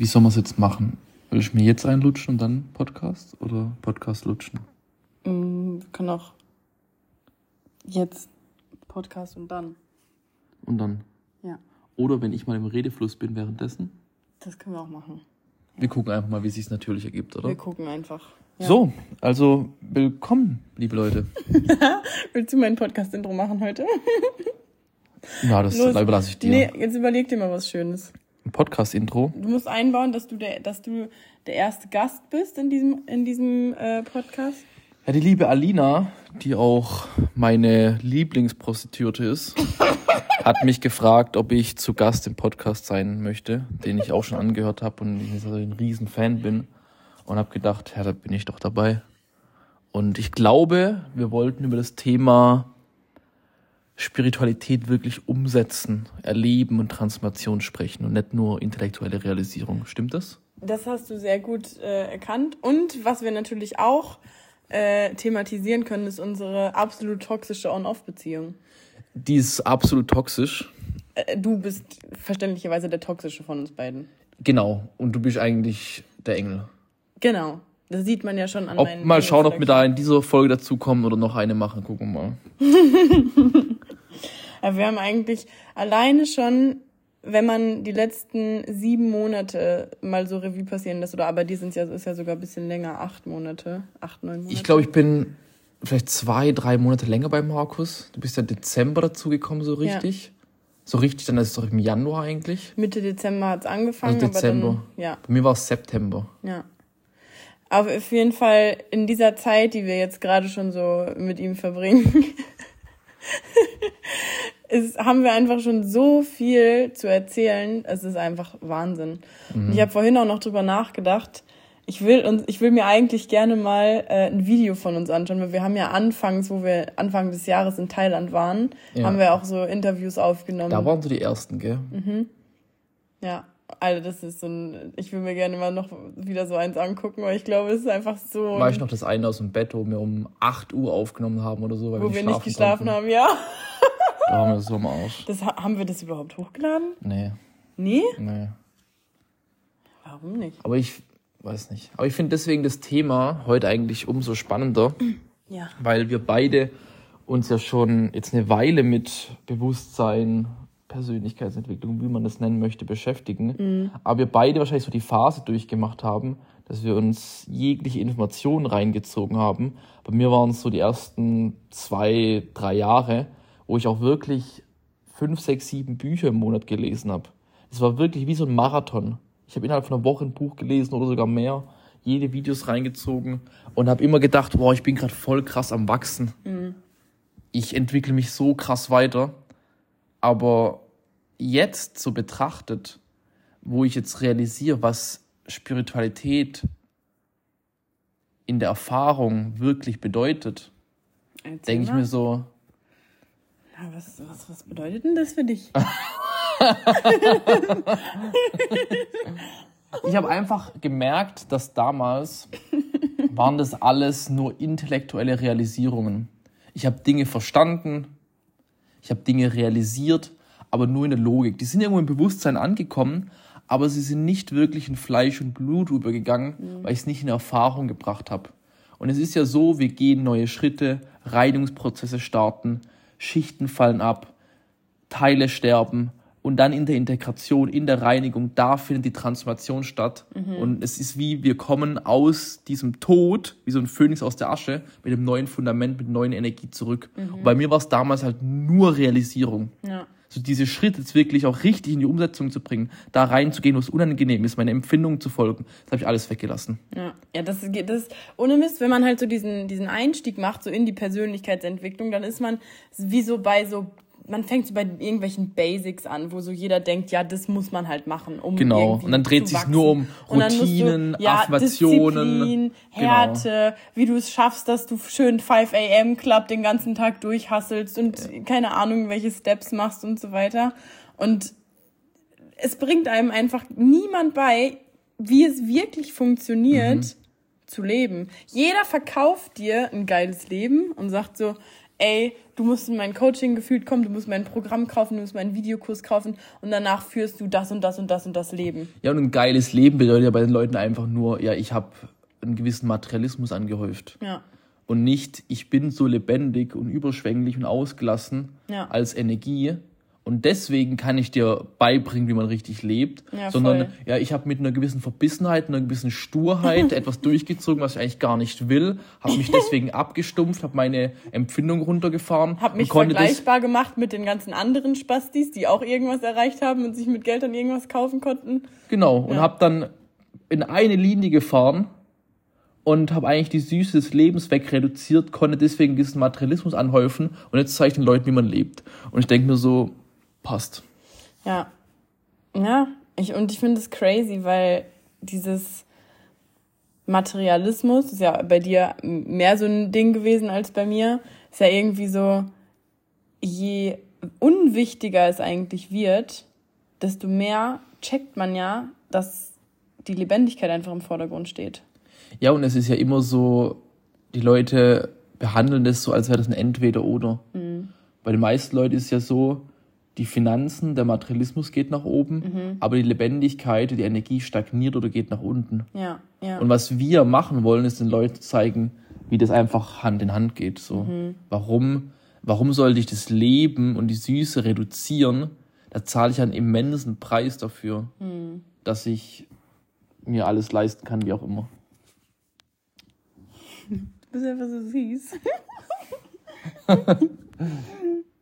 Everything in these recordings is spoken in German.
Wie soll man es jetzt machen? Will ich mir jetzt einlutschen und dann Podcast oder Podcast lutschen? Mm, wir können auch jetzt Podcast und dann. Und dann? Ja. Oder wenn ich mal im Redefluss bin währenddessen? Das können wir auch machen. Wir gucken einfach mal, wie es sich natürlich ergibt, oder? Wir gucken einfach. Ja. So, also willkommen, liebe Leute. Willst du mein Podcast-Intro machen heute? Ja, das Los. überlasse ich dir. Nee, jetzt überleg dir mal was Schönes. Ein Podcast-Intro. Du musst einbauen, dass du der, dass du der erste Gast bist in diesem, in diesem äh, Podcast. Ja, die liebe Alina, die auch meine Lieblingsprostituierte ist, hat mich gefragt, ob ich zu Gast im Podcast sein möchte, den ich auch schon angehört habe und ich ein riesen Fan bin. Und habe gedacht, ja, da bin ich doch dabei. Und ich glaube, wir wollten über das Thema Spiritualität wirklich umsetzen, erleben und Transformation sprechen und nicht nur intellektuelle Realisierung. Stimmt das? Das hast du sehr gut äh, erkannt. Und was wir natürlich auch äh, thematisieren können, ist unsere absolut toxische On-Off-Beziehung. Die ist absolut toxisch. Äh, du bist verständlicherweise der toxische von uns beiden. Genau. Und du bist eigentlich der Engel. Genau. Das sieht man ja schon an Ob, meinen mal schauen, ob wir da in dieser Folge dazukommen oder noch eine machen. Gucken wir mal. Aber wir haben eigentlich alleine schon, wenn man die letzten sieben Monate mal so Revue passieren lässt, oder aber die sind ja, ist ja sogar ein bisschen länger, acht Monate, acht, neun Monate. Ich glaube, ich bin vielleicht zwei, drei Monate länger bei Markus. Du bist ja Dezember dazugekommen, so richtig. So richtig, dann ist es doch im Januar eigentlich. Mitte Dezember hat's angefangen, Also Dezember. dann, ja, Bei mir war es September. ja. Aber auf jeden Fall in dieser Zeit, die wir jetzt gerade schon so mit ihm verbringen, ist, haben wir einfach schon so viel zu erzählen. Es ist einfach Wahnsinn. Und ich habe vorhin auch noch drüber nachgedacht. Ich will uns, ich will mir eigentlich gerne mal äh, ein Video von uns anschauen, weil wir haben ja anfangs, wo wir Anfang des Jahres in Thailand waren, Ja. haben wir auch so Interviews aufgenommen. Da waren so die ersten, gell? Ja, Alter, das ist so ein, ich will mir gerne mal noch wieder so eins angucken, weil ich glaube, es ist einfach so, War ich noch das eine aus dem Bett, wo wir um 8 Uhr aufgenommen haben oder so, weil wo wir nicht geschlafen konnten. haben, ja. Da haben wir so am Arsch. Das, ha- haben wir das überhaupt hochgeladen? Nee, Nee? nee. Warum nicht? Aber ich weiß nicht. Aber ich finde deswegen das Thema heute eigentlich umso spannender. Ja. weil wir beide uns ja schon jetzt eine Weile mit Bewusstsein, Persönlichkeitsentwicklung, wie man das nennen möchte, beschäftigen. Aber wir beide wahrscheinlich so die Phase durchgemacht haben, dass wir uns jegliche Informationen reingezogen haben. Bei mir waren es so die ersten zwei, drei Jahre, wo ich auch wirklich fünf, sechs, sieben Bücher im Monat gelesen habe. Es war wirklich wie so ein Marathon. Ich habe innerhalb von einer Woche ein Buch gelesen oder sogar mehr, jede Videos reingezogen und habe immer gedacht, boah, ich bin gerade voll krass am wachsen. Ich entwickle mich so krass weiter. Aber jetzt so betrachtet, wo ich jetzt realisiere, was Spiritualität in der Erfahrung wirklich bedeutet, denke ich mir so, Na, was, was, was bedeutet denn das für dich? Ich habe einfach gemerkt, dass damals waren das alles nur intellektuelle Realisierungen. Ich habe Dinge verstanden, ich habe Dinge realisiert, aber nur in der Logik. Die sind irgendwo im Bewusstsein angekommen, aber sie sind nicht wirklich in Fleisch und Blut übergegangen, weil ich es nicht in Erfahrung gebracht habe. Und es ist ja so, wir gehen neue Schritte, Reinigungsprozesse starten, Schichten fallen ab, Teile sterben und dann in der Integration, in der Reinigung, da findet die Transformation statt. Und es ist wie, wir kommen aus diesem Tod, wie so ein Phönix aus der Asche, mit einem neuen Fundament, mit neuer Energie zurück. Und bei mir war es damals halt nur Realisierung. Ja. So diese Schritte jetzt wirklich auch richtig in die Umsetzung zu bringen, da reinzugehen, wo es unangenehm ist, meine Empfindungen zu folgen, das habe ich alles weggelassen. Ja, ja das, geht- das ohne Mist, wenn man halt so diesen, diesen Einstieg macht, so in die Persönlichkeitsentwicklung, dann ist man wie so bei so, man fängt so bei irgendwelchen Basics an, wo so jeder denkt, ja, das muss man halt machen, um Genau. Und dann dreht wachsen. nur um Routinen, du, ja, Affirmationen. Disziplin, Genau. Härte, wie du es schaffst, dass du schön 5 am Club den ganzen Tag durchhasselst und keine Ahnung, welche Steps machst und so weiter. Und es bringt einem einfach niemand bei, wie es wirklich funktioniert, zu leben. Jeder verkauft dir ein geiles Leben und sagt so, ey, du musst in mein Coaching gefühlt kommen, du musst mein Programm kaufen, du musst meinen Videokurs kaufen und danach führst du das und das und das und das Leben. Ja, und ein geiles Leben bedeutet ja bei den Leuten einfach nur, ja, ich habe einen gewissen Materialismus angehäuft. Ja. Und nicht, ich bin so lebendig und überschwänglich und ausgelassen Ja. als Energie. Und deswegen kann ich dir beibringen, wie man richtig lebt. Ja, sondern, voll. ja, ich habe mit einer gewissen Verbissenheit, einer gewissen Sturheit etwas durchgezogen, was ich eigentlich gar nicht will. Habe mich deswegen abgestumpft, habe meine Empfindung runtergefahren. Hab mich vergleichbar gemacht mit den ganzen anderen Spastis, die auch irgendwas erreicht haben und sich mit Geld dann irgendwas kaufen konnten. Genau, und Ja. habe dann in eine Linie gefahren und habe eigentlich die Süße des Lebens wegreduziert, konnte deswegen diesen Materialismus anhäufen und jetzt zeige ich den Leuten, wie man lebt. Und ich denke mir so, passt. Ja. Ja, ich, und ich finde es crazy, weil dieses Materialismus ist ja bei dir mehr so ein Ding gewesen als bei mir. Ist ja irgendwie so, je unwichtiger es eigentlich wird, desto mehr checkt man ja, dass die Lebendigkeit einfach im Vordergrund steht. Ja, und es ist ja immer so, die Leute behandeln das so, als wäre das ein Entweder-Oder. Bei den meisten Leuten ist es ja so, die Finanzen, der Materialismus geht nach oben, aber die Lebendigkeit, die Energie stagniert oder geht nach unten. Ja, ja. Und was wir machen wollen, ist den Leuten zeigen, wie das einfach Hand in Hand geht. So. Warum, warum sollte ich das Leben und die Süße reduzieren? Da zahle ich einen immensen Preis dafür, dass ich mir alles leisten kann, wie auch immer. Du bist einfach so süß.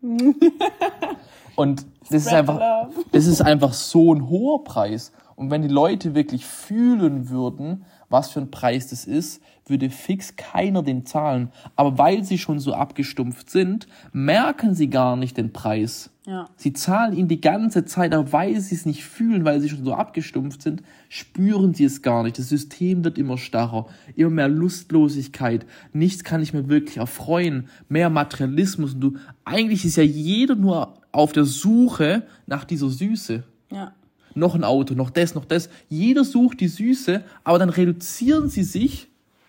Und das ist einfach, das ist einfach so ein hoher Preis. Und wenn die Leute wirklich fühlen würden, was für ein Preis das ist, würde fix keiner den zahlen. Aber weil sie schon so abgestumpft sind, merken sie gar nicht den Preis. Ja. Sie zahlen ihn die ganze Zeit, aber weil sie es nicht fühlen, weil sie schon so abgestumpft sind, spüren sie es gar nicht. Das System wird immer starrer, immer mehr Lustlosigkeit. Nichts kann ich mir wirklich erfreuen, mehr Materialismus. Und du, eigentlich ist ja jeder nur auf der Suche nach dieser Süße. Ja. Noch ein Auto, noch das, noch das. Jeder sucht die Süße, aber dann reduzieren sie sich,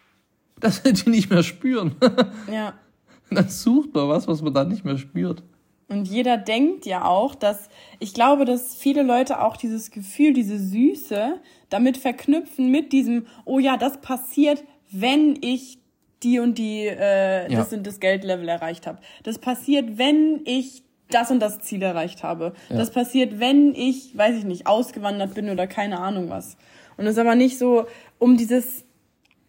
dass sie die nicht mehr spüren. Ja. dann sucht man was, was man dann nicht mehr spürt. Und jeder denkt ja auch, dass ich glaube, dass viele Leute auch dieses Gefühl, diese Süße damit verknüpfen mit diesem, oh ja, das passiert, wenn ich die und die, äh, Ja. das und das Geldlevel erreicht habe. Das passiert, wenn ich das und das Ziel erreicht habe. Ja. Das passiert, wenn ich, weiß ich nicht, ausgewandert bin oder keine Ahnung was. Und es ist aber nicht so um dieses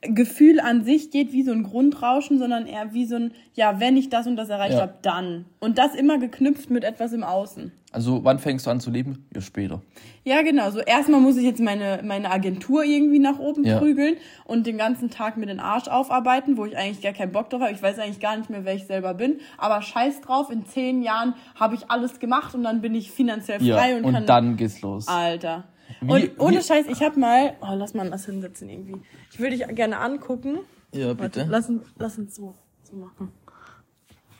Gefühl an sich geht wie so ein Grundrauschen, sondern eher wie so ein, ja, wenn ich das und das erreicht Ja. habe, dann. Und das immer geknüpft mit etwas im Außen. Also, wann fängst du an zu leben? Ja, später. Ja, genau. So erstmal muss ich jetzt meine, meine Agentur irgendwie nach oben Ja. prügeln und den ganzen Tag mir den Arsch aufarbeiten, wo ich eigentlich gar keinen Bock drauf habe. Ich weiß eigentlich gar nicht mehr, wer ich selber bin. Aber scheiß drauf, in zehn Jahren habe ich alles gemacht und dann bin ich finanziell Ja, frei und, und kann. dann geht's los. Alter. Wie- und ohne wie- Scheiß, ich hab mal. Oh, lass mal das hinsetzen irgendwie. Ich würde dich gerne angucken. Ja, Warte, bitte. lass, uns- lass uns so, so machen.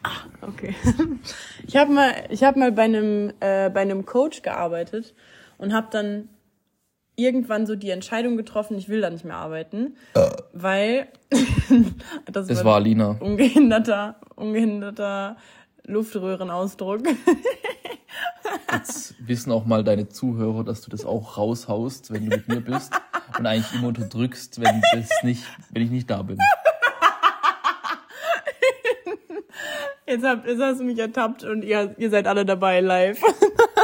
Ah, okay. Ich habe mal, ich habe mal bei einem, äh, bei einem Coach gearbeitet und habe dann irgendwann so die Entscheidung getroffen, ich will da nicht mehr arbeiten, weil das, Das war Alina. ungehinderter, ungehinderter Luftröhrenausdruck. Jetzt wissen auch mal deine Zuhörer, dass du das auch raushaust, wenn du mit mir bist. Und eigentlich immer unterdrückst, wenn, das nicht, wenn ich nicht da bin. Jetzt, habt, jetzt hast du mich ertappt und ihr, ihr seid alle dabei live.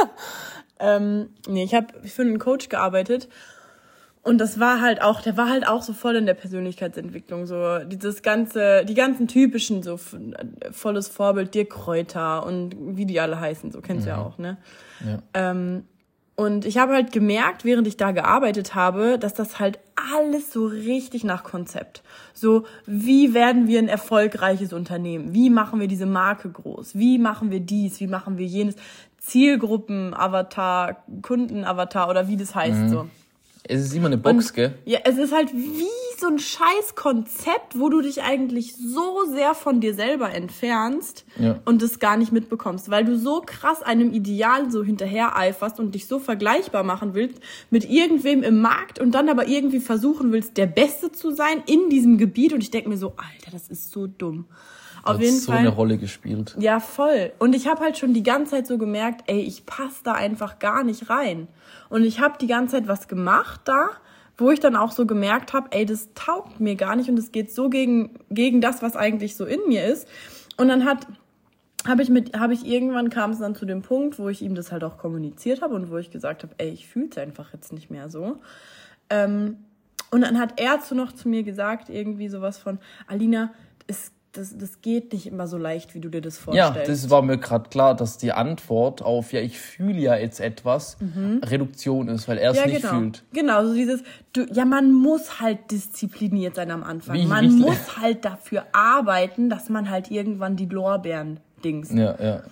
ähm, nee, ich habe für einen Coach gearbeitet und das war halt auch, der war halt auch so voll in der Persönlichkeitsentwicklung, so dieses ganze, die ganzen typischen, so f- volles Vorbild, Dirk Kräuter und wie die alle heißen, so kennst du ja auch, ne? Ja. Ähm, und ich habe halt gemerkt, während ich da gearbeitet habe, dass das halt alles so richtig nach Konzept. So, wie werden wir ein erfolgreiches Unternehmen? Wie machen wir diese Marke groß? Wie machen wir dies? Wie machen wir jenes? Zielgruppen, Avatar, Kunden-Avatar oder wie das heißt so. Es ist immer eine Box, gell? Ja, es ist halt wie so ein scheiß Konzept, wo du dich eigentlich so sehr von dir selber entfernst Ja. und es gar nicht mitbekommst, weil du so krass einem Ideal so hinterher eiferst und dich so vergleichbar machen willst mit irgendwem im Markt und dann aber irgendwie versuchen willst, der Beste zu sein in diesem Gebiet und ich denke mir so, Alter, das ist so dumm. Auf jeden so Fall. eine Rolle gespielt. Ja, voll. Und ich habe halt schon die ganze Zeit so gemerkt, ey, ich passe da einfach gar nicht rein. Und ich habe die ganze Zeit was gemacht da, wo ich dann auch so gemerkt habe, ey, das taugt mir gar nicht und es geht so gegen, gegen das, was eigentlich so in mir ist. Und dann hat habe ich mit habe ich irgendwann kam es dann zu dem Punkt, wo ich ihm das halt auch kommuniziert habe und wo ich gesagt habe, ey, ich fühle es einfach jetzt nicht mehr so. Ähm, und dann hat er zu noch zu mir gesagt, irgendwie sowas von, Alina, es, das, das geht nicht immer so leicht, wie du dir das Ja, vorstellst. das war mir gerade klar, dass die Antwort auf, ja, ich fühle ja jetzt etwas, Reduktion ist, weil er es Mhm. ja, nicht genau. fühlt. Genau, so dieses, du, ja, man muss halt diszipliniert sein am Anfang. Wie- man wie- muss halt dafür arbeiten, dass man halt irgendwann die Lorbeeren dings. Ja, ja.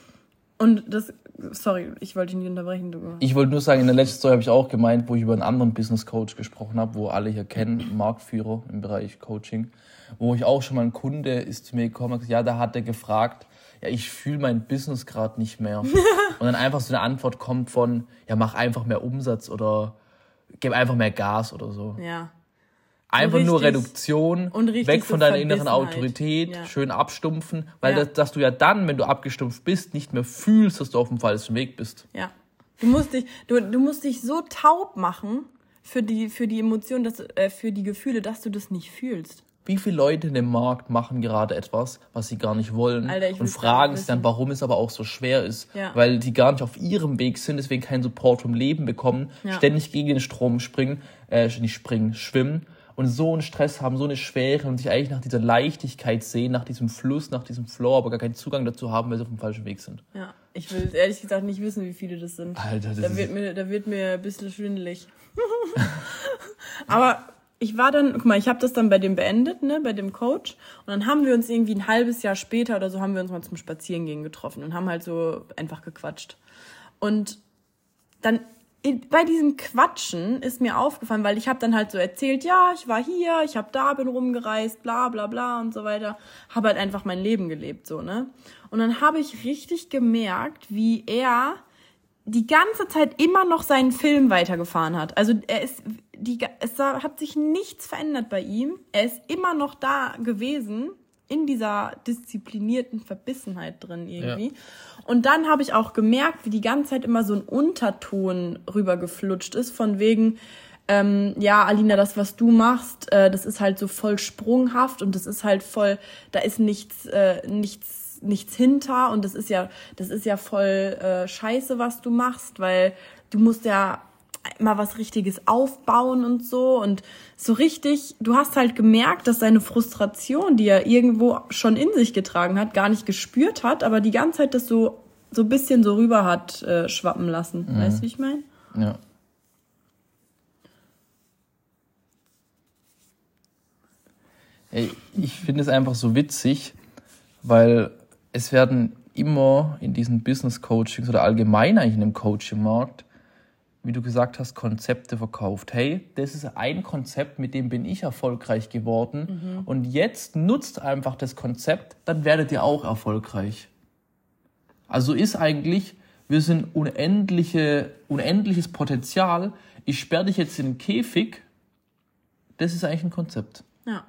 Und das, sorry, ich wollte dich nicht unterbrechen, du. Ich wollte nur sagen, in der letzten Story habe ich auch gemeint, wo ich über einen anderen Business Coach gesprochen habe, wo alle hier kennen, Marktführer im Bereich Coaching, wo ich auch schon mal ein Kunde ist zu mir gekommen und gesagt, ja, da hat er gefragt, ja, ich fühle mein Business gerade nicht mehr. und dann einfach so eine Antwort kommt von, ja, mach einfach mehr Umsatz oder gib einfach mehr Gas oder so. Ja. Einfach nur richtig- Reduktion, und weg so von deiner inneren. Autorität, Ja. schön abstumpfen, weil Ja. das, dass du ja dann, wenn du abgestumpft bist, nicht mehr fühlst, dass du auf dem falschen Weg bist. Ja. Du musst dich, du, du musst dich so taub machen für die, für die Emotionen, dass, äh, für die Gefühle, dass du das nicht fühlst. Wie viele Leute in dem Markt machen gerade etwas, was sie gar nicht wollen Alter, ich und fragen sich dann, warum es aber auch so schwer ist, Ja. weil die gar nicht auf ihrem Weg sind, deswegen keinen Support vom Leben bekommen, Ja. ständig gegen den Strom springen, äh, nicht springen, schwimmen und so einen Stress haben, so eine Schwere und sich eigentlich nach dieser Leichtigkeit sehen, nach diesem Fluss, nach diesem Flow, aber gar keinen Zugang dazu haben, weil sie auf dem falschen Weg sind. Ja. Ich will ehrlich gesagt nicht wissen, wie viele das sind. Alter, das Da ist wird mir, da wird mir ein bisschen schwindelig. Aber ich war dann, guck mal, ich habe das dann bei dem beendet, ne, bei dem Coach. Und dann haben wir uns irgendwie ein halbes Jahr später oder so haben wir uns mal zum Spazierengehen getroffen und haben halt so einfach gequatscht. Und dann bei diesem Quatschen ist mir aufgefallen, weil ich habe dann halt so erzählt, ja, ich war hier, ich habe da, bin rumgereist, bla bla bla und so weiter, habe halt einfach mein Leben gelebt so, ne? Und dann habe ich richtig gemerkt, wie er die ganze Zeit immer noch seinen Film weitergefahren hat. Also er ist die es hat sich nichts verändert bei ihm. Er ist immer noch da gewesen in dieser disziplinierten Verbissenheit drin irgendwie. Und dann habe ich auch gemerkt, wie die ganze Zeit immer so ein Unterton rübergeflutscht ist von wegen ähm, ja, Alina, das, was du machst, äh, das ist halt so voll sprunghaft und das ist halt voll, da ist nichts, äh, nichts, nichts hinter und das ist ja, das ist ja voll äh, scheiße, was du machst, weil du musst ja mal was Richtiges aufbauen und so und so richtig, du hast halt gemerkt, dass seine Frustration, die er irgendwo schon in sich getragen hat, gar nicht gespürt hat, aber die ganze Zeit das so, so ein bisschen so rüber hat äh, schwappen lassen. Weißt du, wie ich meine? Ja. Ich finde es einfach so witzig, weil es werden immer in diesen Business Coachings oder allgemein eigentlich in dem Coaching-Markt, wie du gesagt hast, Konzepte verkauft. Hey, das ist ein Konzept, mit dem bin ich erfolgreich geworden und jetzt nutzt einfach das Konzept, dann werdet ihr auch erfolgreich. Also ist eigentlich, wir sind unendliche, unendliches Potenzial. Ich sperre dich jetzt in den Käfig. Das ist eigentlich ein Konzept. Ja.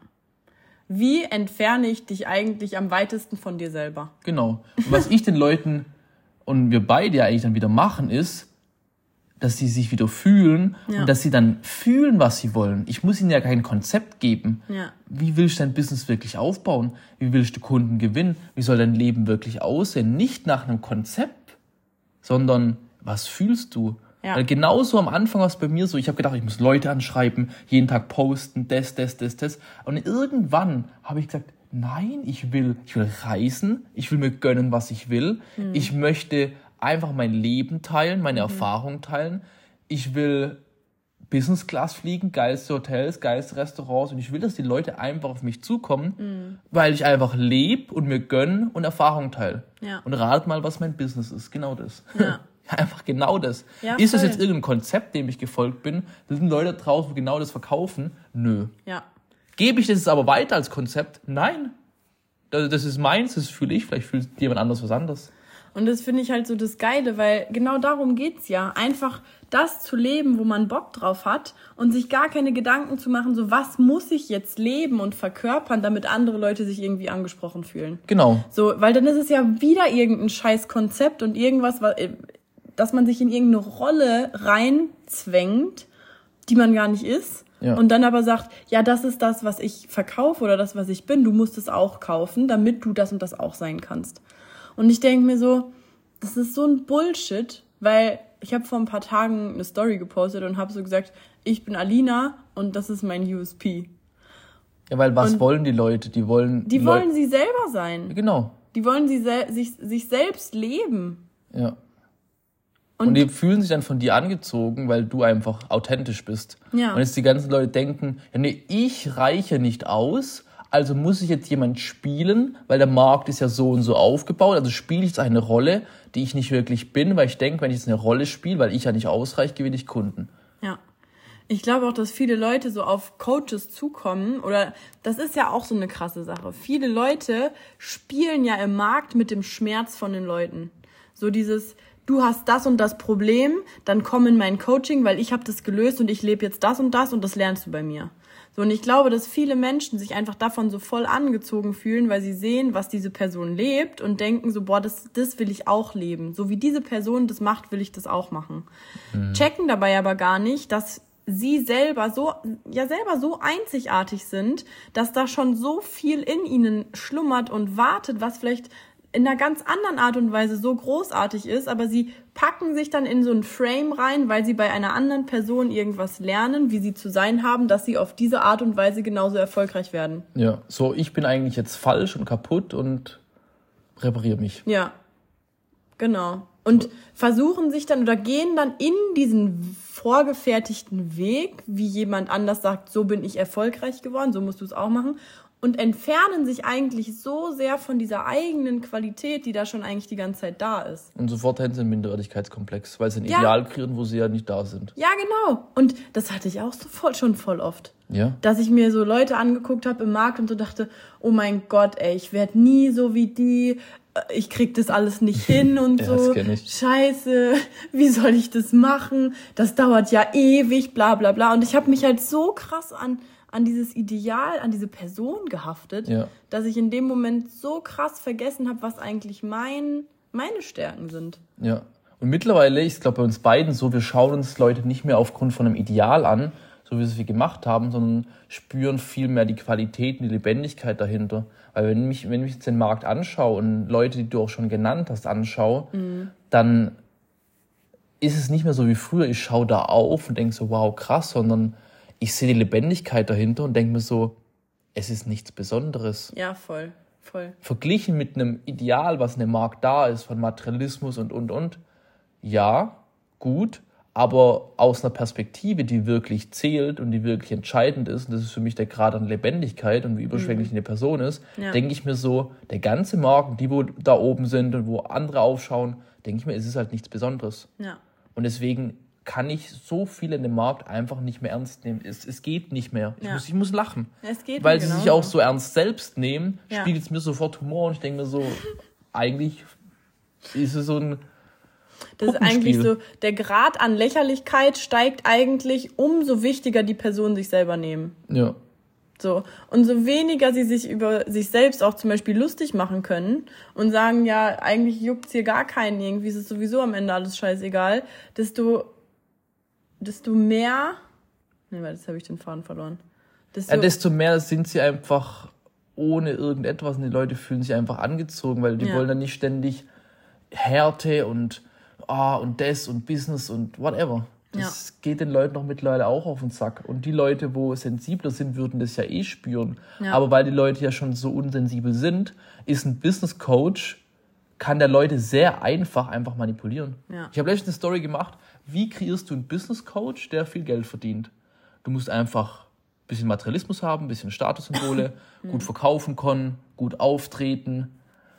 Wie entferne ich dich eigentlich am weitesten von dir selber? Genau. Und was ich den Leuten und wir beide ja eigentlich dann wieder machen, ist, dass sie sich wieder fühlen Ja. und dass sie dann fühlen, was sie wollen. Ich muss ihnen ja kein Konzept geben. Ja. Wie willst du dein Business wirklich aufbauen? Wie willst du Kunden gewinnen? Wie soll dein Leben wirklich aussehen? Nicht nach einem Konzept, sondern was fühlst du? Ja. Weil genauso am Anfang war es bei mir so, ich habe gedacht, ich muss Leute anschreiben, jeden Tag posten, das, das, das, das. Und irgendwann habe ich gesagt, nein, ich will, ich will reisen, ich will mir gönnen, was ich will. Ich möchte einfach mein Leben teilen, meine Erfahrungen teilen. Ich will Business Class fliegen, geilste Hotels, geilste Restaurants und ich will, dass die Leute einfach auf mich zukommen, weil ich einfach lebe und mir gönn und Erfahrungen teile. Ja. Und rat mal, was mein Business ist. Genau das. Ja. einfach genau das. Ja, ist das jetzt irgendein Konzept, dem ich gefolgt bin? Sind Leute draußen, die genau das verkaufen? Nö. Ja. Gebe ich das jetzt aber weiter als Konzept? Nein. Das, das ist meins, das fühle ich, vielleicht fühlt jemand anders was anderes. Und das finde ich halt so das Geile, weil genau darum geht's ja. Einfach das zu leben, wo man Bock drauf hat und sich gar keine Gedanken zu machen, so was muss ich jetzt leben und verkörpern, damit andere Leute sich irgendwie angesprochen fühlen. Genau. So, weil dann ist es ja wieder irgendein scheiß Konzept und irgendwas, dass man sich in irgendeine Rolle reinzwängt, die man gar nicht ist. Ja. Und dann aber sagt, ja, das ist das, was ich verkaufe oder das, was ich bin. Du musst es auch kaufen, damit du das und das auch sein kannst. Und ich denke mir so, das ist so ein Bullshit, weil ich habe vor ein paar Tagen eine Story gepostet und habe so gesagt, ich bin Alina und das ist mein USP. Ja, weil was und wollen die Leute? Die wollen. Die wollen sie selber sein. Genau. Die wollen sie se sich, sich selbst leben. Ja. Und, und, die fühlen sich dann von dir angezogen, weil du einfach authentisch bist. Ja. Und jetzt die ganzen Leute denken, ja, nee, ich reiche nicht aus, also muss ich jetzt jemand spielen, weil der Markt ist ja so und so aufgebaut. Also spiele ich jetzt eine Rolle, die ich nicht wirklich bin, weil ich denke, wenn ich jetzt eine Rolle spiele, weil ich ja nicht ausreiche, gewinne ich Kunden. Ja. Ich glaube auch, dass viele Leute so auf Coaches zukommen oder das ist ja auch so eine krasse Sache. Viele Leute spielen ja im Markt mit dem Schmerz von den Leuten. So dieses, du hast das und das Problem, dann komm in mein Coaching, weil ich habe das gelöst und ich lebe jetzt das und das und das lernst du bei mir. So, und ich glaube, dass viele Menschen sich einfach davon so voll angezogen fühlen, weil sie sehen, was diese Person lebt und denken so, boah, das, das will ich auch leben. So wie diese Person das macht, will ich das auch machen. Mhm. Checken dabei aber gar nicht, dass sie selber so, ja selber so einzigartig sind, dass da schon so viel in ihnen schlummert und wartet, was vielleicht in einer ganz anderen Art und Weise so großartig ist, aber sie packen sich dann in so ein Frame rein, weil sie bei einer anderen Person irgendwas lernen, wie sie zu sein haben, dass sie auf diese Art und Weise genauso erfolgreich werden. Ja, so ich bin eigentlich jetzt falsch und kaputt und repariere mich. Ja, genau. Und versuchen sich dann oder gehen dann in diesen vorgefertigten Weg, wie jemand anders sagt, so bin ich erfolgreich geworden, so musst du es auch machen und entfernen sich eigentlich so sehr von dieser eigenen Qualität, die da schon eigentlich die ganze Zeit da ist. Und sofort hätten sie einen Minderwertigkeitskomplex, weil sie ein ja. Ideal kreieren, wo sie ja nicht da sind. Ja, genau. Und das hatte ich auch so voll, schon voll oft. Ja. Dass ich mir so Leute angeguckt habe im Markt und so dachte, oh mein Gott, ey, ich werde nie so wie die, ich krieg das alles nicht hin und ja, so. Scheiße, wie soll ich das machen? Das dauert ja ewig, bla bla bla. Und ich habe mich halt so krass an an dieses Ideal, an diese Person gehaftet, ja. dass ich in dem Moment so krass vergessen habe, was eigentlich mein, meine Stärken sind. Ja. Und mittlerweile, ich glaube bei uns beiden so, wir schauen uns Leute nicht mehr aufgrund von einem Ideal an, so wie wir es gemacht haben, sondern spüren viel mehr die Qualität und die Lebendigkeit dahinter. Weil wenn ich, wenn ich jetzt den Markt anschaue und Leute, die du auch schon genannt hast, anschaue, mhm. dann ist es nicht mehr so wie früher, ich schaue da auf und denke so, wow, krass, sondern ich sehe die Lebendigkeit dahinter und denke mir so, es ist nichts Besonderes. Ja, voll, voll. Verglichen mit einem Ideal, was in dem Markt da ist, von Materialismus und, und, und. Ja, gut, aber aus einer Perspektive, die wirklich zählt und die wirklich entscheidend ist, und das ist für mich der Grad an Lebendigkeit und wie überschwänglich mhm. eine Person ist, ja. denke ich mir so, der ganze Markt, die wo da oben sind und wo andere aufschauen, denke ich mir, es ist halt nichts Besonderes. Ja. Und deswegen kann ich so viel in dem Markt einfach nicht mehr ernst nehmen. Es, es geht nicht mehr. Ich, ja. muss, ich muss lachen. Es geht Weil sie sich auch so ernst selbst nehmen, ja. spiegelt es mir sofort Humor und ich denke mir so, eigentlich ist es so ein. Das ist eigentlich so, der Grad an Lächerlichkeit steigt eigentlich, umso wichtiger die Personen sich selber nehmen. Ja. So. Und so weniger sie sich über sich selbst auch zum Beispiel lustig machen können und sagen, ja, eigentlich juckt's hier gar keinen, irgendwie ist es sowieso am Ende alles scheißegal, desto desto mehr. Nee, weil das habe ich den Faden verloren. Desto, ja, desto mehr sind sie einfach ohne irgendetwas und die Leute fühlen sich einfach angezogen, weil die ja. wollen dann nicht ständig Härte und ah und das und Business und whatever. Das ja. geht den Leuten noch mittlerweile auch auf den Sack. Und die Leute, wo sensibler sind, würden das ja eh spüren. Ja. Aber weil die Leute ja schon so unsensibel sind, ist ein Business Coach, kann der Leute sehr einfach einfach manipulieren. Ja. Ich habe letztens eine Story gemacht, wie kreierst du einen Business Coach, der viel Geld verdient? Du musst einfach ein bisschen Materialismus haben, ein bisschen Statussymbole, gut verkaufen können, gut auftreten.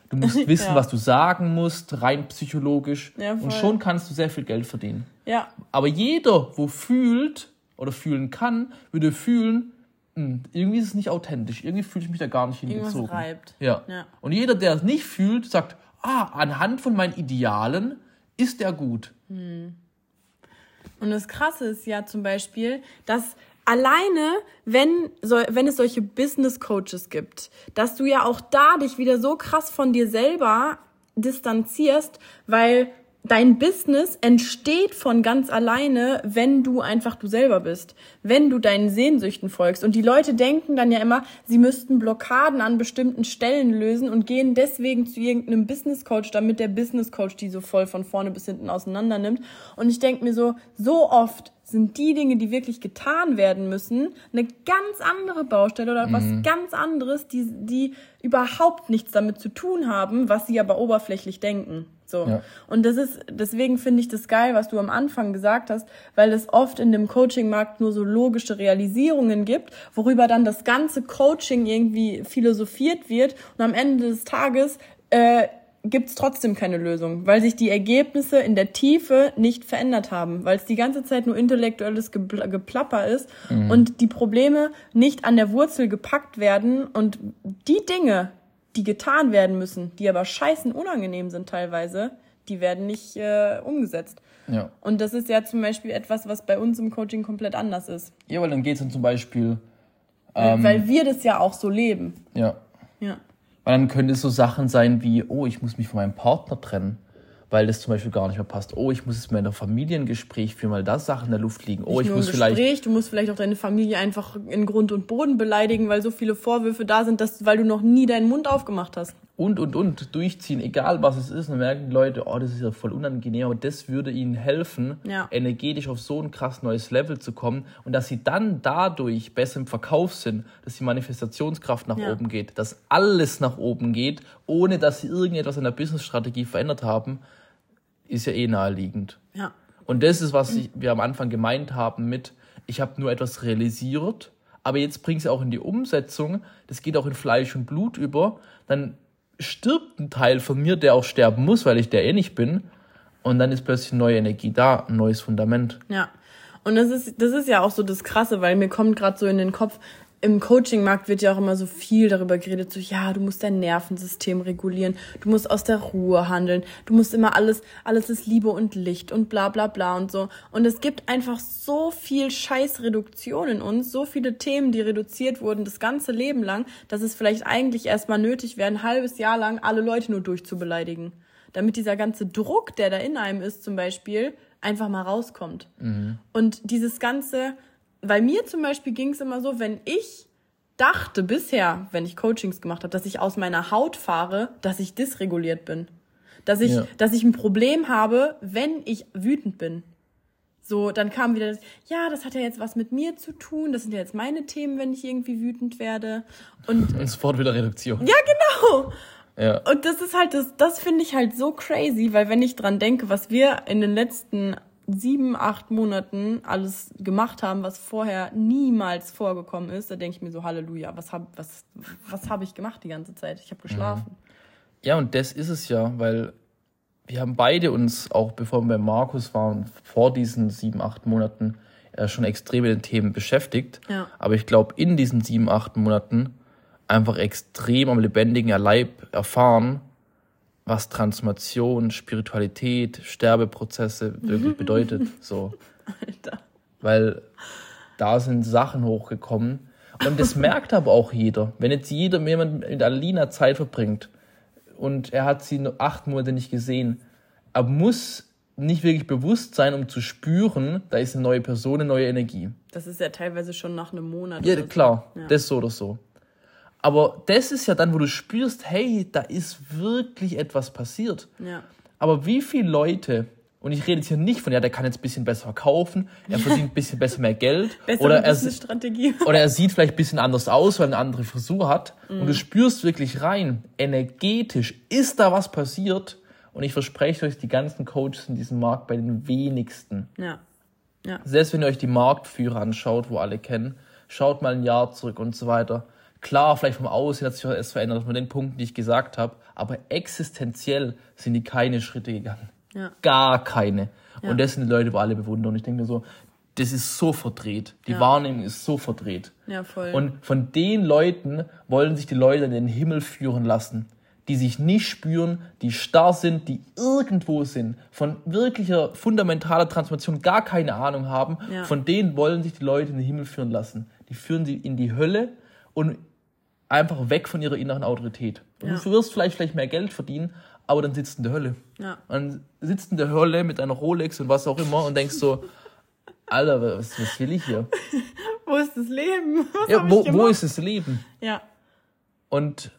Du musst wissen, ja. was du sagen musst, rein psychologisch. Ja, und schon kannst du sehr viel Geld verdienen. Ja. Aber jeder, wo fühlt oder fühlen kann, würde fühlen, hm, irgendwie ist es nicht authentisch. Irgendwie fühle ich mich da gar nicht hingezogen. Irgendwas reibt. Ja. ja. Und jeder, der es nicht fühlt, sagt, ah, anhand von meinen Idealen ist er gut. Und das Krasse ist ja zum Beispiel, dass alleine, wenn, wenn es solche Business Coaches gibt, dass du ja auch da dich wieder so krass von dir selber distanzierst, weil dein Business entsteht von ganz alleine, wenn du einfach du selber bist, wenn du deinen Sehnsüchten folgst. Und die Leute denken dann ja immer, sie müssten Blockaden an bestimmten Stellen lösen und gehen deswegen zu irgendeinem Business Coach, damit der Business Coach die so voll von vorne bis hinten auseinander nimmt. Und ich denke mir so, so oft sind die Dinge, die wirklich getan werden müssen, eine ganz andere Baustelle oder was ganz anderes, die, die überhaupt nichts damit zu tun haben, was sie aber oberflächlich denken. So. Ja. Und das ist, deswegen finde ich das geil, was du am Anfang gesagt hast, weil es oft in dem Coaching-Markt nur so logische Realisierungen gibt, worüber dann das ganze Coaching irgendwie philosophiert wird und am Ende des Tages äh, gibt es trotzdem keine Lösung, weil sich die Ergebnisse in der Tiefe nicht verändert haben, weil es die ganze Zeit nur intellektuelles Gebl- Geplapper ist und die Probleme nicht an der Wurzel gepackt werden und die Dinge, die getan werden müssen, die aber scheißen unangenehm sind teilweise, die werden nicht äh, umgesetzt. Ja. Und das ist ja zum Beispiel etwas, was bei uns im Coaching komplett anders ist. Ja, weil dann geht es dann zum Beispiel, Weil- weil wir das ja auch so leben. ja, Ja. Weil dann könnte es so Sachen sein wie, oh, ich muss mich von meinem Partner trennen, weil das zum Beispiel gar nicht mehr passt. Oh, ich muss jetzt mal in einem Familiengespräch führen, weil da Sachen in der Luft liegen. Oh, Nicht ich muss im vielleicht. Gespräch, du musst vielleicht auch deine Familie einfach in Grund und Boden beleidigen, weil so viele Vorwürfe da sind, dass, weil du noch nie deinen Mund aufgemacht hast. Und, und, und durchziehen, egal was es ist. Dann merken die Leute, oh, das ist ja voll unangenehm, aber das würde ihnen helfen, Ja. energetisch auf so ein krass neues Level zu kommen und dass sie dann dadurch besser im Verkauf sind, dass die Manifestationskraft nach Ja. oben geht, dass alles nach oben geht, ohne dass sie irgendetwas an der Businessstrategie verändert haben, ist ja eh naheliegend. Ja. Und das ist, was ich, wir am Anfang gemeint haben mit, ich habe nur etwas realisiert, aber jetzt bring es auch in die Umsetzung, das geht auch in Fleisch und Blut über, dann stirbt ein Teil von mir, der auch sterben muss, weil ich der eh nicht bin, und dann ist plötzlich neue Energie da, ein neues Fundament. Ja. Und das ist, das ist ja auch so das Krasse, weil mir kommt gerade so in den Kopf, im Coaching-Markt wird ja auch immer so viel darüber geredet, so, ja, du musst dein Nervensystem regulieren, du musst aus der Ruhe handeln, du musst immer alles, alles ist Liebe und Licht und bla, bla, bla und so. Und es gibt einfach so viel Scheißreduktion in uns, so viele Themen, die reduziert wurden das ganze Leben lang, dass es vielleicht eigentlich erstmal nötig wäre, ein halbes Jahr lang alle Leute nur durchzubeleidigen. Damit dieser ganze Druck, der da in einem ist, zum Beispiel, einfach mal rauskommt. Und dieses ganze, bei mir zum Beispiel ging es immer so, wenn ich dachte bisher, wenn ich Coachings gemacht habe, dass ich aus meiner Haut fahre, dass ich dysreguliert bin. Dass ich, Ja. dass ich ein Problem habe, wenn ich wütend bin. So, dann kam wieder das, ja, das hat ja jetzt was mit mir zu tun, das sind ja jetzt meine Themen, wenn ich irgendwie wütend werde. Und Und sofort wieder Reduktion. ja, genau. Ja. Und das ist halt, das, das finde ich halt so crazy, weil wenn ich dran denke, was wir in den letzten sieben, acht Monaten alles gemacht haben, was vorher niemals vorgekommen ist, da denke ich mir so, Halleluja, was habe was, was hab ich gemacht die ganze Zeit? Ich habe geschlafen. Ja, und das ist es ja, weil wir haben beide uns, auch bevor wir bei Markus waren, vor diesen sieben, acht Monaten äh, schon extrem mit den Themen beschäftigt. Ja. Aber ich glaube, in diesen sieben, acht Monaten einfach extrem am lebendigen Leib erfahren, was Transformation, Spiritualität, Sterbeprozesse wirklich bedeutet. So. Alter. Weil da sind Sachen hochgekommen. Und das merkt aber auch jeder. Wenn jetzt jeder jemand mit Alina Zeit verbringt und er hat sie nur acht Monate nicht gesehen, er muss nicht wirklich bewusst sein, um zu spüren, da ist eine neue Person, eine neue Energie. Das ist ja teilweise schon nach einem Monat. Ja, so. klar, Ja. das so oder so. Aber das ist ja dann, wo du spürst, hey, da ist wirklich etwas passiert. Ja. Aber wie viele Leute, und ich rede jetzt hier nicht von, ja, der kann jetzt ein bisschen besser verkaufen, er verdient ein bisschen besser mehr Geld, Bessere oder er, Business-Strategie. oder er sieht vielleicht ein bisschen anders aus, weil er eine andere Frisur hat. Und du spürst wirklich rein, energetisch ist da was passiert. Und ich verspreche euch, die ganzen Coaches in diesem Markt bei den wenigsten. Ja. Ja. Selbst wenn ihr euch die Marktführer anschaut, wo alle kennen, schaut mal ein Jahr zurück und so weiter. Klar, vielleicht vom Aussehen hat sich es verändert, von den Punkten, die ich gesagt habe, aber existenziell sind die keine Schritte gegangen. Ja. Gar keine. Ja. Und das sind die Leute, wo alle bewundern. Und ich denke mir so, das ist so verdreht. Die Ja. Wahrnehmung ist so verdreht. Ja, voll. Und von den Leuten wollen sich die Leute in den Himmel führen lassen. die sich nicht spüren, die starr sind, die irgendwo sind, von wirklicher fundamentaler Transformation gar keine Ahnung haben, Ja. von denen wollen sich die Leute in den Himmel führen lassen. Die führen sie in die Hölle und einfach weg von ihrer inneren Autorität. Ja. Du wirst vielleicht, vielleicht mehr Geld verdienen, aber dann sitzt du in der Hölle. Ja. Man sitzt in der Hölle mit einer Rolex und was auch immer und denkst so, Alter, was, was will ich hier? Wo ist das Leben? Was Ja, wo, wo ist das Leben? Ja. Und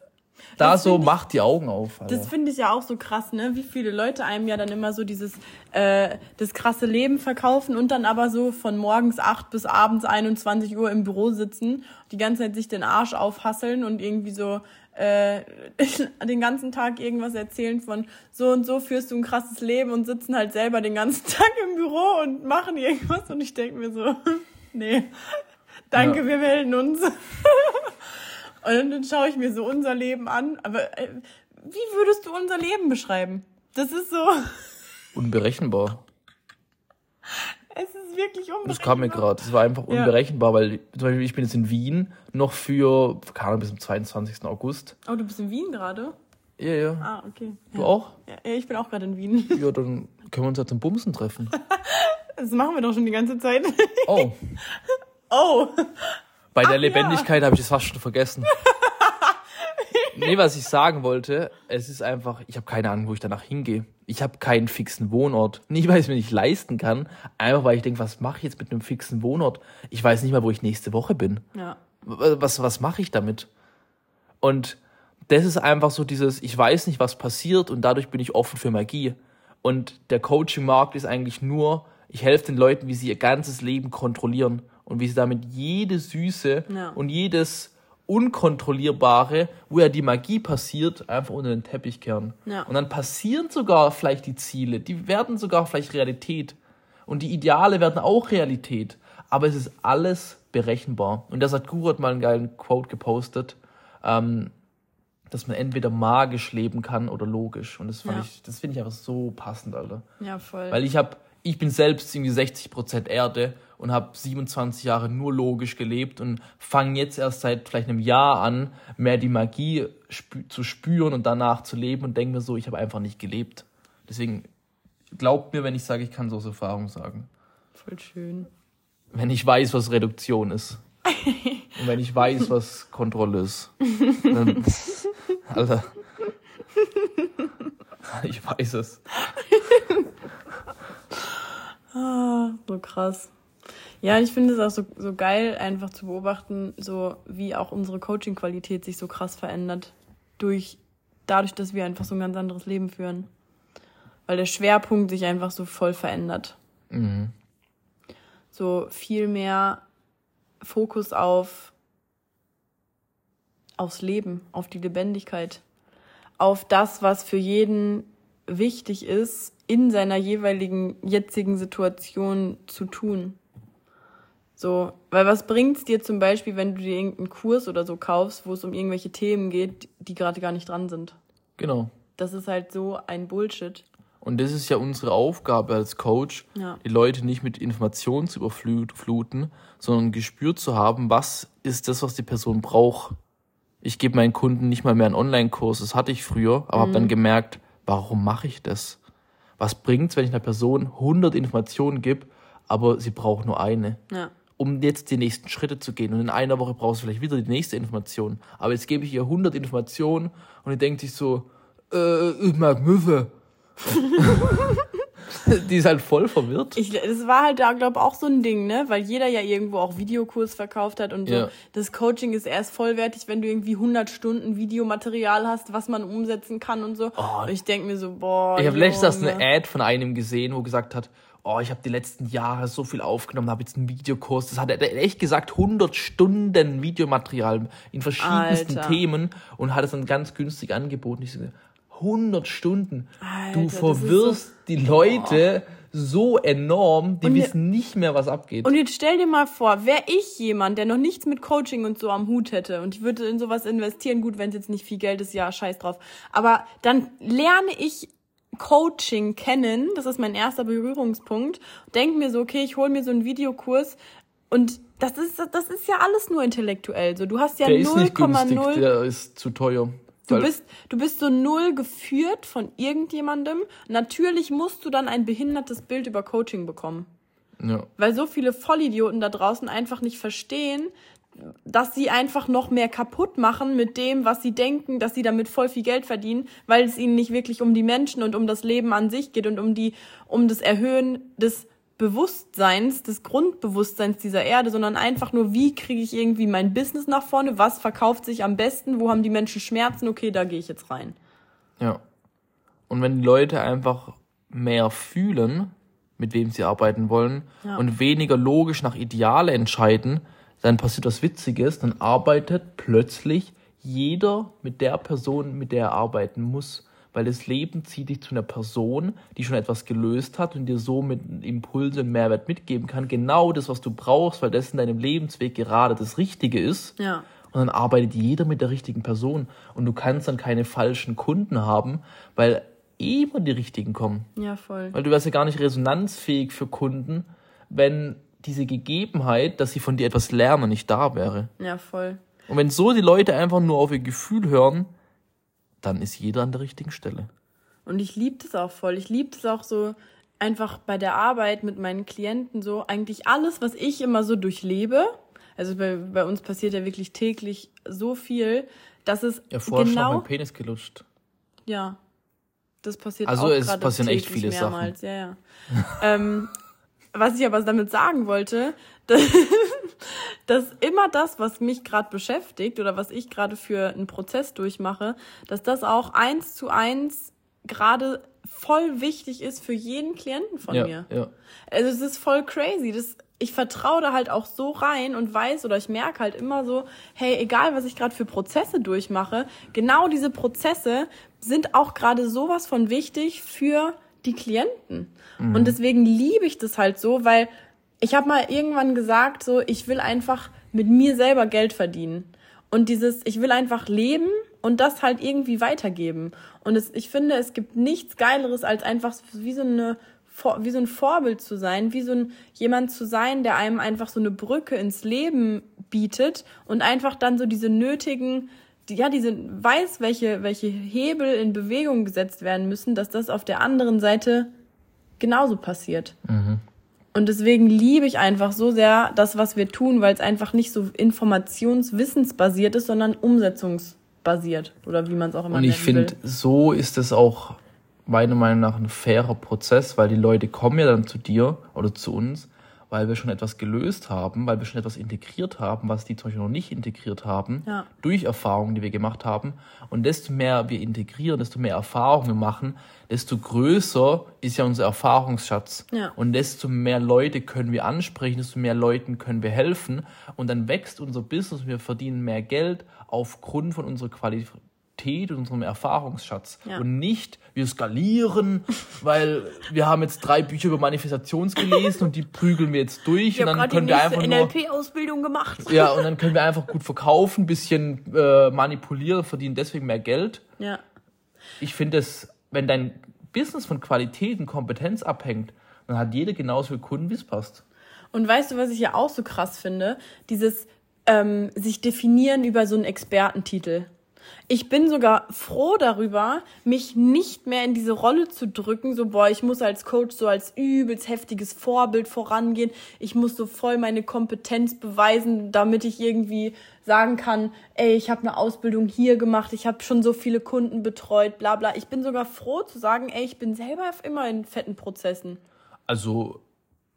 da Das so macht die Augen auf. Alter. Das finde ich ja auch so krass, ne? Wie viele Leute einem ja dann immer so dieses äh, das krasse Leben verkaufen und dann aber so von morgens 8 bis abends 21 Uhr im Büro sitzen, die ganze Zeit sich den Arsch aufhasseln und irgendwie so äh, den ganzen Tag irgendwas erzählen von so und so führst du ein krasses Leben und sitzen halt selber den ganzen Tag im Büro und machen irgendwas und ich denke mir so, nee, danke, Ja. wir melden uns. Und dann schaue ich mir so unser Leben an. Aber äh, wie würdest du unser Leben beschreiben? Das ist so, Unberechenbar. es ist wirklich unberechenbar. Das kam mir gerade. Das war einfach Ja. unberechenbar, weil zum Beispiel ich bin jetzt in Wien noch für, keine Ahnung, bis zum 22. August. Oh, du bist in Wien gerade? Ja, ja. Ah, okay. Du ja. auch? Ja, ja, ich bin auch gerade in Wien. Ja, dann können wir uns ja zum Bumsen treffen. Das machen wir doch schon die ganze Zeit. Oh, Oh, bei der ja. Lebendigkeit habe ich das fast schon vergessen. Nee, was ich sagen wollte, es ist einfach, ich habe keine Ahnung, wo ich danach hingehe. Ich habe keinen fixen Wohnort. Nicht, weil ich es mir nicht leisten kann, einfach weil ich denke, was mache ich jetzt mit einem fixen Wohnort? Ich weiß nicht mal, wo ich nächste Woche bin. ja. was, was mache ich damit? Und das ist einfach so dieses, ich weiß nicht, was passiert und dadurch bin ich offen für Magie. Und der Coaching-Markt ist eigentlich nur, ich helfe den Leuten, wie sie ihr ganzes Leben kontrollieren und wie sie damit jede Süße Ja. und jedes Unkontrollierbare, wo ja die Magie passiert, einfach unter den Teppich kehren. Ja. Und dann passieren sogar vielleicht die Ziele, die werden sogar vielleicht Realität. Und die Ideale werden auch Realität. Aber es ist alles berechenbar. Und das hat Guru hat mal einen geilen Quote gepostet, ähm, dass man entweder magisch leben kann oder logisch. Und das fand Ja. ich, das finde ich einfach so passend, Alter. Ja, voll. Weil ich habe, ich bin selbst irgendwie 60% Erde und habe 27 Jahre nur logisch gelebt und fange jetzt erst seit vielleicht einem Jahr an, mehr die Magie spü zu spüren und danach zu leben und denke mir so, ich habe einfach nicht gelebt. Deswegen glaubt mir, wenn ich sage, ich kann so aus Erfahrung sagen. voll schön. Wenn ich weiß, was Reduktion ist. Und wenn ich weiß, was Kontrolle ist. Dann, Alter. Ich weiß es. Ah, so krass. Ja, ich finde es auch so, so geil, einfach zu beobachten, so wie auch unsere Coaching-Qualität sich so krass verändert. Durch, dadurch, dass wir einfach so ein ganz anderes Leben führen. Weil der Schwerpunkt sich einfach so voll verändert. Mhm. So viel mehr Fokus auf, aufs Leben, auf die Lebendigkeit, auf das, was für jeden wichtig ist, in seiner jeweiligen jetzigen Situation zu tun. So, weil was bringt's dir zum Beispiel, wenn du dir irgendeinen Kurs oder so kaufst, wo es um irgendwelche Themen geht, die gerade gar nicht dran sind? Genau. Das ist halt so ein Bullshit. Und das ist ja unsere Aufgabe als Coach, Ja. die Leute nicht mit Informationen zu überfluten, sondern ein Gespür zu haben, was ist das, was die Person braucht. Ich gebe meinen Kunden nicht mal mehr einen Online-Kurs, das hatte ich früher, aber habe dann gemerkt, warum mache ich das? Was bringt's, wenn ich einer Person 100 Informationen gebe, aber sie braucht nur eine? Ja. um jetzt die nächsten Schritte zu gehen. Und in einer Woche brauchst du vielleicht wieder die nächste Information. Aber jetzt gebe ich ihr 100 Informationen und die denkt sich so, äh, ich mag Müffe. die ist halt voll verwirrt. Ich, das war halt da, glaube auch so ein Ding, ne? Weil jeder ja irgendwo auch Videokurs verkauft hat und so. Ja. Das Coaching ist erst vollwertig, wenn du irgendwie 100 Stunden Videomaterial hast, was man umsetzen kann und so. Oh. und ich denk mir so, boah. Ich habe letztens eine Ad von einem gesehen, wo gesagt hat, oh, ich habe die letzten Jahre so viel aufgenommen, habe jetzt einen Videokurs. Das hat er echt gesagt, 100 Stunden Videomaterial in verschiedensten Alter. Themen und hat es dann ganz günstig angeboten. Ich so, 100 Stunden. Alter, du verwirrst die Leute so enorm, die Und wissen nicht mehr, was abgeht. Und jetzt stell dir mal vor, wäre ich jemand, der noch nichts mit Coaching und so am Hut hätte und ich würde in sowas investieren, gut, wenn es jetzt nicht viel Geld ist, ja, scheiß drauf. Aber dann lerne ich Coaching kennen, das ist mein erster Berührungspunkt, denk mir so, okay, ich hole mir so einen Videokurs und das ist, das ist ja alles nur intellektuell. So, du hast ja der ist nicht günstig, 0,0. der ist zu teuer. Du bist, du bist so null geführt von irgendjemandem. Natürlich musst du dann ein behindertes Bild über Coaching bekommen. Ja. Weil so viele Vollidioten da draußen einfach nicht verstehen, dass sie einfach noch mehr kaputt machen mit dem, was sie denken, dass sie damit voll viel Geld verdienen, weil es ihnen nicht wirklich um die Menschen und um das Leben an sich geht und um die, um das Erhöhen des Bewusstseins, des Grundbewusstseins dieser Erde, sondern einfach nur, wie kriege ich irgendwie mein Business nach vorne, was verkauft sich am besten, wo haben die Menschen Schmerzen, okay, da gehe ich jetzt rein. Ja. Und wenn die Leute einfach mehr fühlen, mit wem sie arbeiten wollen ja. und weniger logisch nach Ideale entscheiden, dann passiert was Witziges, dann arbeitet plötzlich jeder mit der Person, mit der er arbeiten muss. Weil das Leben zieht dich zu einer Person, die schon etwas gelöst hat und dir so mit Impulse und Mehrwert mitgeben kann. Genau das, was du brauchst, weil das in deinem Lebensweg gerade das Richtige ist. Ja. Und dann arbeitet jeder mit der richtigen Person. Und du kannst dann keine falschen Kunden haben, weil immer die richtigen kommen. Ja, voll. Weil du wärst ja gar nicht resonanzfähig für Kunden, wenn diese Gegebenheit, dass sie von dir etwas lernen, nicht da wäre. Ja, voll. Und wenn so die Leute einfach nur auf ihr Gefühl hören, dann ist jeder an der richtigen Stelle. Und ich liebe das auch voll. Ich liebe das auch so einfach bei der Arbeit mit meinen Klienten so eigentlich alles, was ich immer so durchlebe. Also bei, bei uns passiert ja wirklich täglich so viel, dass es ja, vorher genau... schon mein Penis gelutscht. Ja, das passiert also auch es passieren echt viele mehrmals. Sachen. Ja, ja. ähm, was ich aber damit sagen wollte, dass, immer das, was mich gerade beschäftigt oder was ich gerade für einen Prozess durchmache, dass das auch eins zu eins gerade voll wichtig ist für jeden Klienten von ja, mir. Ja. Also es ist voll crazy. Das, ich vertraue da halt auch so rein und weiß oder ich merke halt immer so, hey, egal was ich gerade für Prozesse durchmache, genau diese Prozesse sind auch gerade sowas von wichtig für die Klienten. Mhm. Und deswegen liebe ich das halt so, weil ich habe mal irgendwann gesagt, so, ich will einfach mit mir selber Geld verdienen. Und dieses, ich will einfach leben und das halt irgendwie weitergeben. Und es, ich finde, es gibt nichts Geileres, als einfach wie so eine wie so ein Vorbild zu sein, wie so ein jemand zu sein, der einem einfach so eine Brücke ins Leben bietet und einfach dann so diese nötigen ja, diese weiß, welche, welche Hebel in Bewegung gesetzt werden müssen, dass das auf der anderen Seite genauso passiert. Mhm. Und deswegen liebe ich einfach so sehr das, was wir tun, weil es einfach nicht so informationswissensbasiert ist, sondern umsetzungsbasiert oder wie man es auch immer nennt. Und ich finde, so ist es auch meiner Meinung nach ein fairer Prozess, weil die Leute kommen ja dann zu dir oder zu uns weil wir schon etwas gelöst haben, weil wir schon etwas integriert haben, was die zum Beispiel noch nicht integriert haben, ja. durch Erfahrungen, die wir gemacht haben. Und desto mehr wir integrieren, desto mehr Erfahrungen wir machen, desto größer ist ja unser Erfahrungsschatz. Ja. Und desto mehr Leute können wir ansprechen, desto mehr Leuten können wir helfen. Und dann wächst unser Business, wir verdienen mehr Geld aufgrund von unserer Qualität Qualität und unserem Erfahrungsschatz. Ja. Und nicht, wir skalieren, weil wir haben jetzt drei Bücher über Manifestations gelesen und die prügeln wir jetzt durch. Ich und dann können wir einfach NLP-Ausbildung gemacht. Ja, und dann können wir einfach gut verkaufen, bisschen äh, manipulieren, verdienen deswegen mehr Geld. Ja. Ich finde es, wenn dein Business von Qualität und Kompetenz abhängt, dann hat jeder genauso viele Kunden, wie es passt. Und weißt du, was ich ja auch so krass finde? Dieses ähm, sich definieren über so einen Expertentitel. Ich bin sogar froh darüber, mich nicht mehr in diese Rolle zu drücken, so boah, ich muss als Coach so als übelst heftiges Vorbild vorangehen. Ich muss so voll meine Kompetenz beweisen, damit ich irgendwie sagen kann, ey, ich habe eine Ausbildung hier gemacht, ich habe schon so viele Kunden betreut, bla bla. Ich bin sogar froh zu sagen, ey, ich bin selber immer in fetten Prozessen. Also,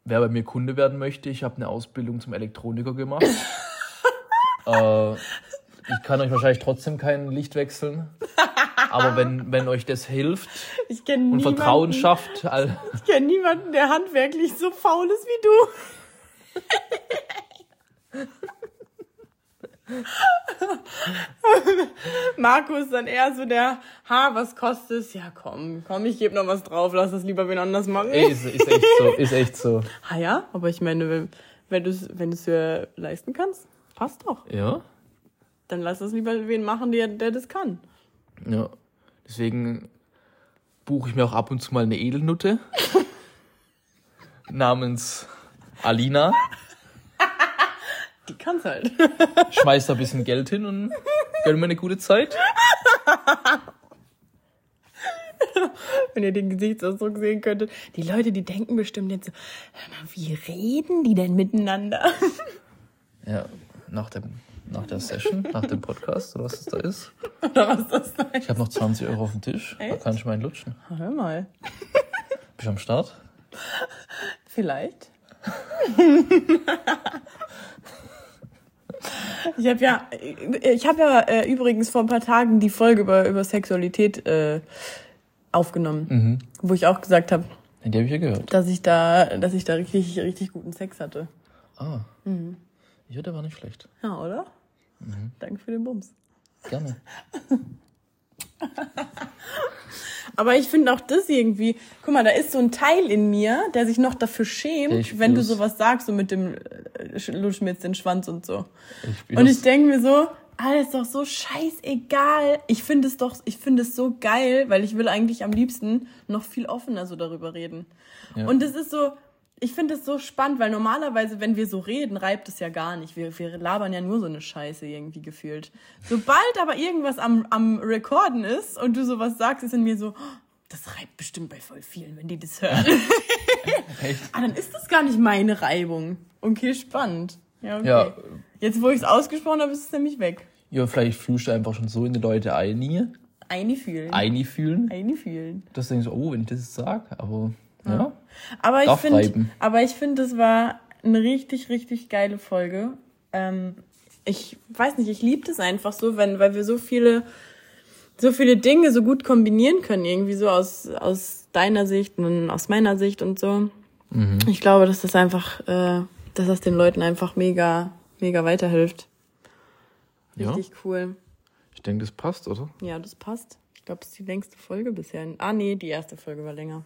wer bei mir Kunde werden möchte, ich habe eine Ausbildung zum Elektroniker gemacht. äh, ich kann euch wahrscheinlich trotzdem kein Licht wechseln. Aber wenn, wenn euch das hilft und niemanden, Vertrauen schafft. ich kenne niemanden, der handwerklich so faul ist wie du. Marco ist dann eher so der, ha, was kostet es? Ja, komm, komm, ich gebe noch was drauf, lass das lieber wen anders machen. Ist, ist echt so, ist echt so. Ha ja, aber ich meine, wenn, wenn du es wenn dir leisten kannst, passt doch. Ja. Dann lass das lieber wen machen, der, der das kann. Ja. Deswegen buche ich mir auch ab und zu mal eine Edelnutte namens Alina. Die kann's halt. Schmeiß da ein bisschen Geld hin und gönn mir eine gute Zeit. Wenn ihr den Gesichtsausdruck sehen könntet. Die Leute, die denken bestimmt jetzt so, hör mal, wie reden die denn miteinander? Ja, nach, dem, nach der Session, nach dem Podcast, oder was das da ist. Oder was das da Ich habe noch 20 Euro auf dem Tisch. Da Echt? kann ich meinen lutschen. Hör mal. Bist du am Start? Vielleicht. ich habe ja, ich habe ja äh, übrigens vor ein paar Tagen die Folge über, über Sexualität äh, aufgenommen, wo ich auch gesagt habe, Den habe ich ja gehört. dass ich da, dass ich da richtig, richtig guten Sex hatte. Ah. Ja, der war nicht schlecht. Ja, oder? Danke für den Bums. Gerne. Aber ich finde auch das irgendwie, guck mal, da ist so ein Teil in mir, der sich noch dafür schämt, Ich wenn du sowas sagst, so mit dem äh, lutsch mir jetzt den Schwanz und so. Ich Und ich denke mir so, alles doch so scheißegal. Ich finde es doch, ich finde es so geil, weil ich will eigentlich am liebsten noch viel offener so darüber reden. Ja. Und es ist so, ich finde es so spannend, weil normalerweise, wenn wir so reden, reibt es ja gar nicht. Wir, wir labern ja nur so eine Scheiße irgendwie gefühlt. Sobald aber irgendwas am, am Recorden ist und du sowas sagst, ist in mir so, oh, das reibt bestimmt bei voll vielen, wenn die das hören. Echt? ah, dann ist das gar nicht meine Reibung. Okay, spannend. Ja, okay. Ja. Jetzt, wo ich es ausgesprochen habe, ist es nämlich weg. Ja, vielleicht fühlst du einfach schon so in die Leute ein, einfühlen, Eine fühlen. dass du denkst, oh, wenn ich das jetzt sag, aber ja. Aber ich finde, aber ich finde, das war eine richtig, richtig geile Folge. Ähm, ich weiß nicht, ich liebe das einfach so, wenn, weil wir so viele, so viele Dinge so gut kombinieren können, irgendwie so aus, aus deiner Sicht und aus meiner Sicht und so. Mhm. Ich glaube, dass das einfach, äh, dass das den Leuten einfach mega, mega weiterhilft. Ja. Richtig cool. Ich denke, das passt, oder? Ja, das passt. Ich glaube, das ist die längste Folge bisher. Ah, nee, die erste Folge war länger.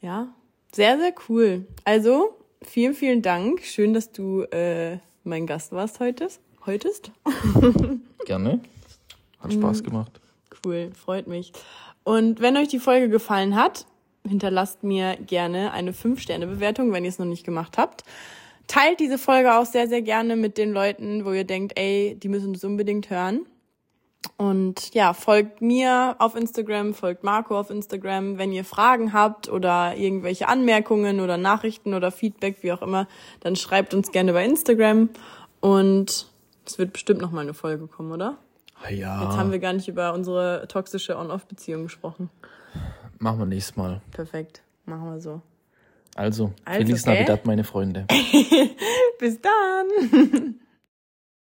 Ja, sehr, sehr cool. Also, vielen, vielen Dank. Schön, dass du äh, mein Gast warst heute. Heutest. Gerne. Hat Spaß gemacht. Cool, freut mich. Und wenn euch die Folge gefallen hat, hinterlasst mir gerne eine 5-Sterne-Bewertung, wenn ihr es noch nicht gemacht habt. Teilt diese Folge auch sehr, sehr gerne mit den Leuten, wo ihr denkt, ey, die müssen es unbedingt hören. Und ja, folgt mir auf Instagram, folgt Marco auf Instagram. Wenn ihr Fragen habt oder irgendwelche Anmerkungen oder Nachrichten oder Feedback, wie auch immer, dann schreibt uns gerne bei Instagram. Und es wird bestimmt noch mal eine Folge kommen, oder? Ah, ja. Jetzt haben wir gar nicht über unsere toxische On-Off-Beziehung gesprochen. Machen wir nächstes Mal. Perfekt. Machen wir so. Also, Also, Feliz gell? Navidad, meine Freunde. Bis dann!